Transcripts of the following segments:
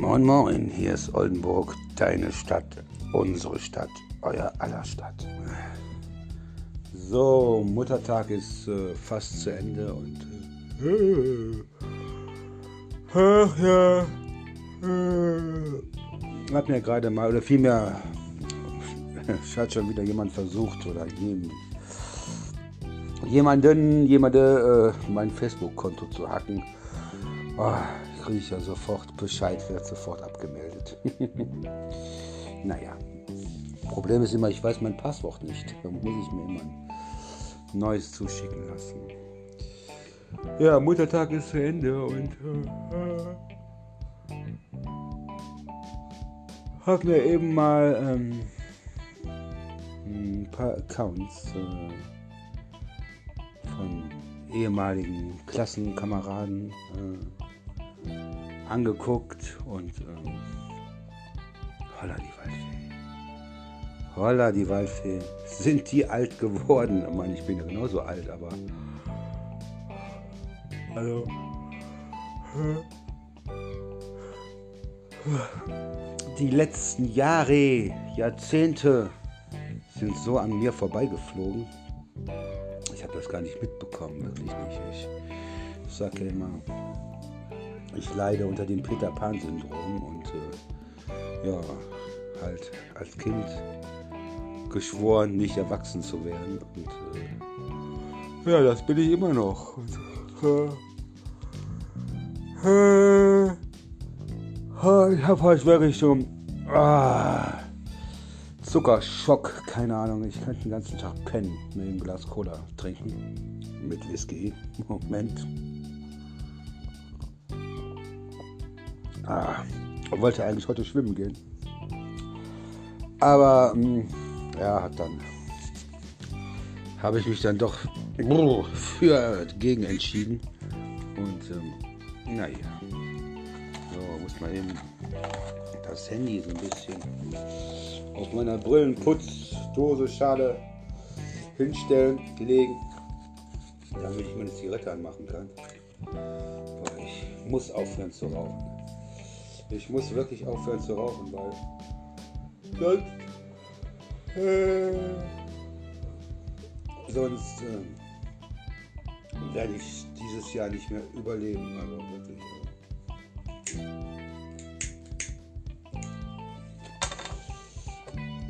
Moin Moin, hier ist Oldenburg, deine Stadt, unsere Stadt, euer aller Stadt. So, Muttertag ist äh, fast zu Ende und äh, ja, äh, hat mir gerade mal, oder vielmehr, hat schon wieder jemand versucht oder jem, jemanden, jemande äh, mein Facebook-Konto zu hacken. Oh, kriege ich ja sofort Bescheid, wird sofort abgemeldet. naja, Problem ist immer, ich weiß mein Passwort nicht. Da muss ich mir immer ein neues zuschicken lassen. Ja, Muttertag ist zu Ende und äh, hab mir eben mal ähm, ein paar Accounts äh, von ehemaligen Klassenkameraden äh, angeguckt und ähm, holla die Waldfee. Holla die Waldfee. Sind die alt geworden? Ich meine, ich bin ja genauso alt, aber. Also. Die letzten Jahre, Jahrzehnte sind so an mir vorbeigeflogen. Ich habe das gar nicht mitbekommen, wirklich nicht. Ich, sage ja immer, ich leide unter dem Peter Pan-Syndrom und äh, ja, halt als Kind geschworen, nicht erwachsen zu werden. Und äh, ja, das bin ich immer noch. Und, äh, äh, ich habe heute wirklich so ah, Zuckerschock, keine Ahnung. Ich könnte den ganzen Tag pennen mit einem Glas Cola trinken. Mit Whisky. Moment. Ah, wollte eigentlich heute schwimmen gehen. Aber mh, hm, ja, dann habe ich mich dann doch für gegen entschieden. Und ähm, naja, so muss man eben das Handy so ein bisschen auf meiner Brillenputzdose Schale hinstellen, legen, damit ich meine Zigarette anmachen kann. Weil ich muss aufhören zu rauchen. Ich muss wirklich aufhören zu rauchen, weil sonst, äh, sonst äh, werde ich dieses Jahr nicht mehr überleben. Also wirklich.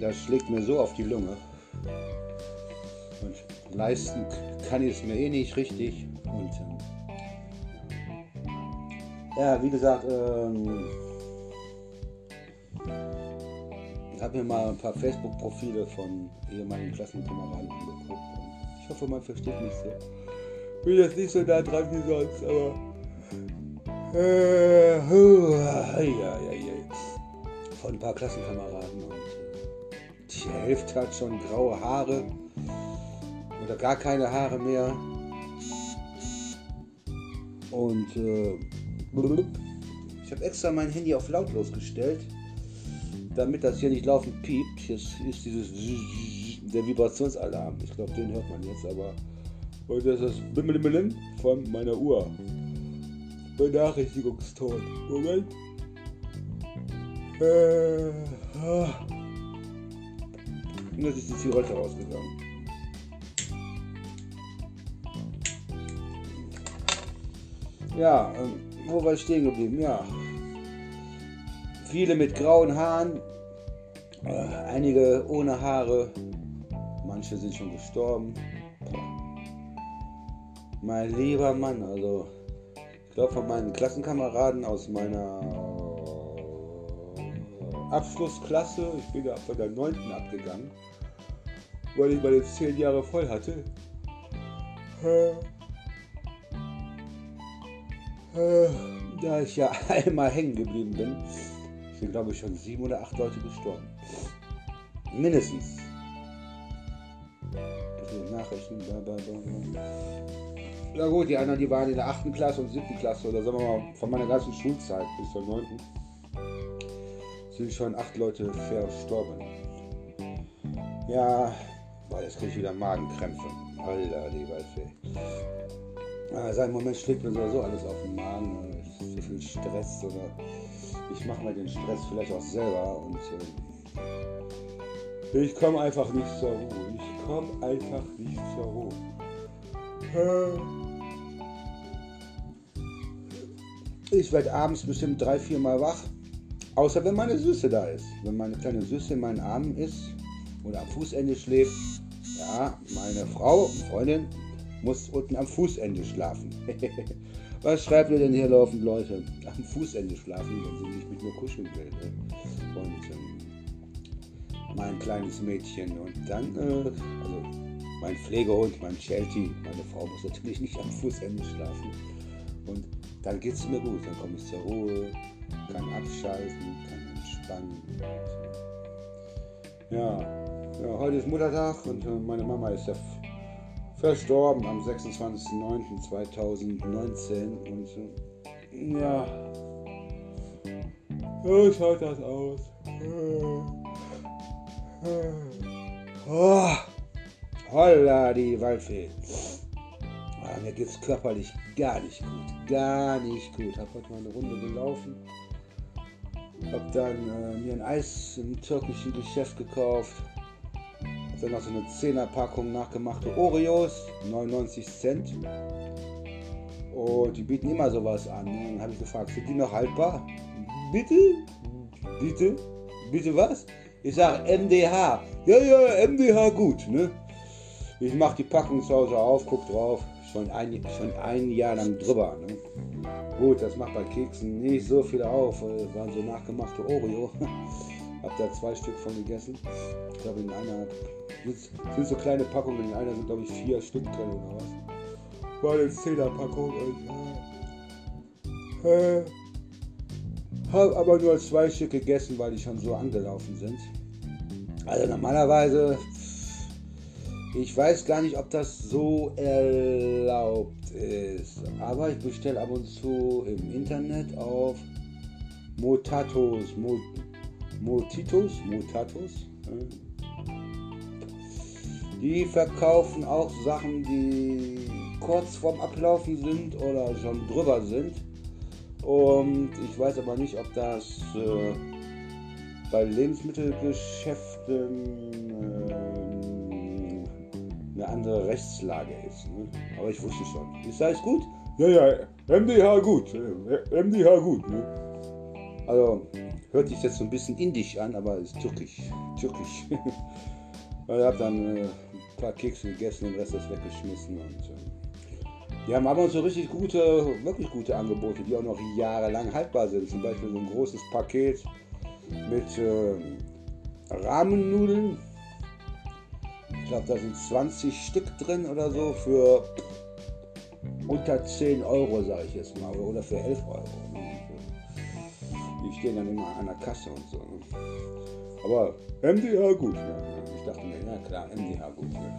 Das schlägt mir so auf die Lunge. Und leisten kann ich es mir eh nicht richtig. Und ähm, ja, wie gesagt, ähm, habe mir mal ein paar Facebook-Profile von ehemaligen Klassenkameraden angeguckt. Ich hoffe, man versteht mich so. Bin jetzt nicht so nah dran wie sonst, aber. Äh, ja, ja, ja. Von ein paar Klassenkameraden. Und die Hälfte hat schon graue Haare. Oder gar keine Haare mehr. Und äh, ich habe extra mein Handy auf lautlos gestellt damit das hier nicht laufend piept, hier ist, dieses der Vibrationsalarm. Ich glaube, den hört man jetzt, aber und das ist das Bimmelimmelim von meiner Uhr. Benachrichtigungston. Moment. Äh, ah. Und jetzt ist die Zigarette rausgegangen. Ja, ähm, wo war ich stehen geblieben? Ja, Viele mit grauen Haaren, äh, einige ohne Haare, manche sind schon gestorben. Mein lieber Mann, also ich glaube von meinen Klassenkameraden aus meiner Abschlussklasse, ich bin ja von der 9. abgegangen, weil ich meine 10 Jahre voll hatte. Da ich ja einmal hängen geblieben bin, sind, glaube ich, schon sieben oder acht Leute gestorben. Mindestens. Nachrichten, bla bla bla. Na gut, die anderen, die waren in der achten Klasse und siebten Klasse oder sagen wir mal von meiner ganzen Schulzeit bis zur neunten, sind schon acht Leute verstorben. Ja, weil jetzt kriege ich wieder Magenkrämpfe. Alter, die Waldfee. Ja, seit Moment schlägt mir sowieso alles auf den Magen. So viel Stress oder ich mache mir den Stress vielleicht auch selber und äh, ich komme einfach nicht zur Ruhe. Ich komme einfach nicht zur Ruhe. Ich werde abends bestimmt drei, vier Mal wach. Außer wenn meine Süße da ist. Wenn meine kleine Süße in meinen Armen ist oder am Fußende schläft. Ja, meine Frau, Freundin, muss unten am Fußende schlafen. Was schreibt ihr denn hier laufend, Leute? Am Fußende schlafen, wenn sie nicht mit mir kuscheln will. Ne? Und ähm, mein kleines Mädchen. Und dann, äh, also mein Pflegehund, mein Sheltie, meine Frau muss natürlich nicht am Fußende schlafen. Und dann geht es mir gut, dann komme ich zur Ruhe, kann abschalten, kann entspannen. Ja, ja heute ist Muttertag und äh, meine Mama ist ja verstorben am 26.09.2019 und ja, so schaut das aus. Oh, holla die Waldfee. Ah, mir geht es körperlich gar nicht gut. Gar nicht gut. Hab heute mal eine Runde gelaufen. Hab dann äh, mir ein Eis im türkischen Geschäft gekauft dann noch so eine 10er Packung nachgemachte Oreos, 99 Cent. Und die bieten immer sowas an. Ne? Dann habe ich gefragt, sind die noch haltbar? Bitte? Bitte? Bitte was? Ich sage MDH. Ja, ja, MDH gut. Ne? Ich mache die Packung zu Hause auf, guck drauf. Schon ein, schon ein Jahr lang drüber. Ne? Gut, das macht bei Keksen nicht so viel auf. Waren so nachgemachte Oreo. Hab da zwei Stück von gegessen. Ich glaube, in einer sind so kleine Packungen. In einer sind, glaube ich, vier Stück drin oder was. War eine 10er Packung. Und, äh, habe aber nur zwei Stück gegessen, weil die schon so angelaufen sind. Also normalerweise, ich weiß gar nicht, ob das so erlaubt ist. Aber ich bestelle ab und zu im Internet auf Motatos, Mot Motitos, Motatos. Äh, die verkaufen auch Sachen, die kurz vorm Ablaufen sind oder schon drüber sind. Und ich weiß aber nicht, ob das äh, bei Lebensmittelgeschäften äh, eine andere Rechtslage ist. Ne? Aber ich wusste schon. Ist alles gut? Ja, ja, MDH gut. MDH gut. Ne? Also hört sich jetzt so ein bisschen indisch an, aber ist türkisch. Türkisch. ich habe dann äh, paar Kekse gegessen, den Rest ist weggeschmissen. Und, äh, die haben aber so richtig gute, wirklich gute Angebote, die auch noch jahrelang haltbar sind. Zum Beispiel so ein großes Paket mit äh, Rahmennudeln. Ich glaube, da sind 20 Stück drin oder so für unter 10 Euro, sage ich jetzt mal, oder für 11 Euro. Stehen dann immer an der Kasse und so. Aber MDH gut. Ja. Ich dachte mir, ja klar, MDH gut. Ne?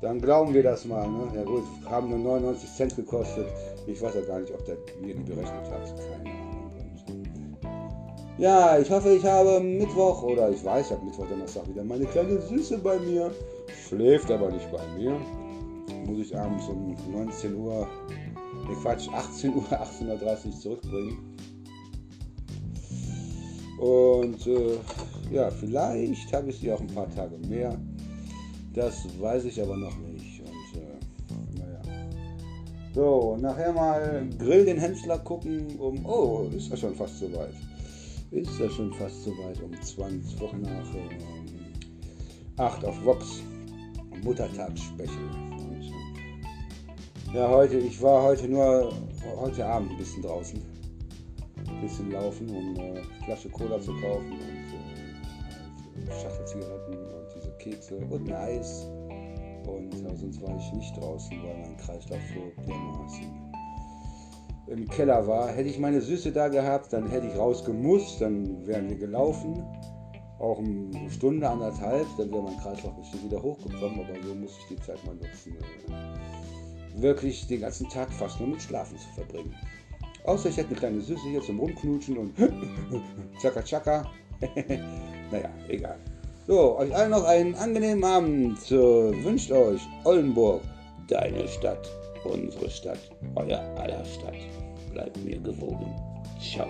Dann glauben wir das mal. Ne? Ja gut, haben nur 99 Cent gekostet. Ich weiß ja gar nicht, ob der die berechnet hat. Keine Ahnung. Ja, ich hoffe, ich habe Mittwoch oder ich weiß, ich habe Mittwoch, Donnerstag wieder meine kleine Süße bei mir. Schläft aber nicht bei mir. Muss ich abends um 19 Uhr, ne Quatsch, 18 Uhr, 18.30 Uhr zurückbringen. Und äh, ja, vielleicht habe ich sie auch ein paar Tage mehr. Das weiß ich aber noch nicht. Und äh, naja. So, nachher mal Grill den Händler gucken. Um, oh, ist ja schon fast soweit. Ist ja schon fast soweit. Um 20 Wochen nach ähm, 8 auf Vox. Muttertagsspecial. ja, heute, ich war heute nur, heute Abend ein bisschen draußen. Ein bisschen laufen, um eine äh, Flasche Cola zu kaufen Schachtel Zigaretten und diese Kekse und ein Eis. Und ja, sonst war ich nicht draußen, weil mein Kreislauf so dermaßen im Keller war. Hätte ich meine Süße da gehabt, dann hätte ich rausgemusst, dann wären wir gelaufen. Auch eine Stunde, anderthalb, dann wäre mein Kreislauf bestimmt wieder hochgekommen, aber so muss ich die Zeit mal nutzen. Äh, wirklich den ganzen Tag fast nur mit Schlafen zu verbringen. Außer ich hätte eine kleine Süße hier zum Rumknutschen und Chaka Chaka. naja, egal. So, euch allen noch einen angenehmen Abend. wünscht euch Oldenburg, deine Stadt, unsere Stadt, euer aller Stadt. Bleibt mir gewogen. Ciao.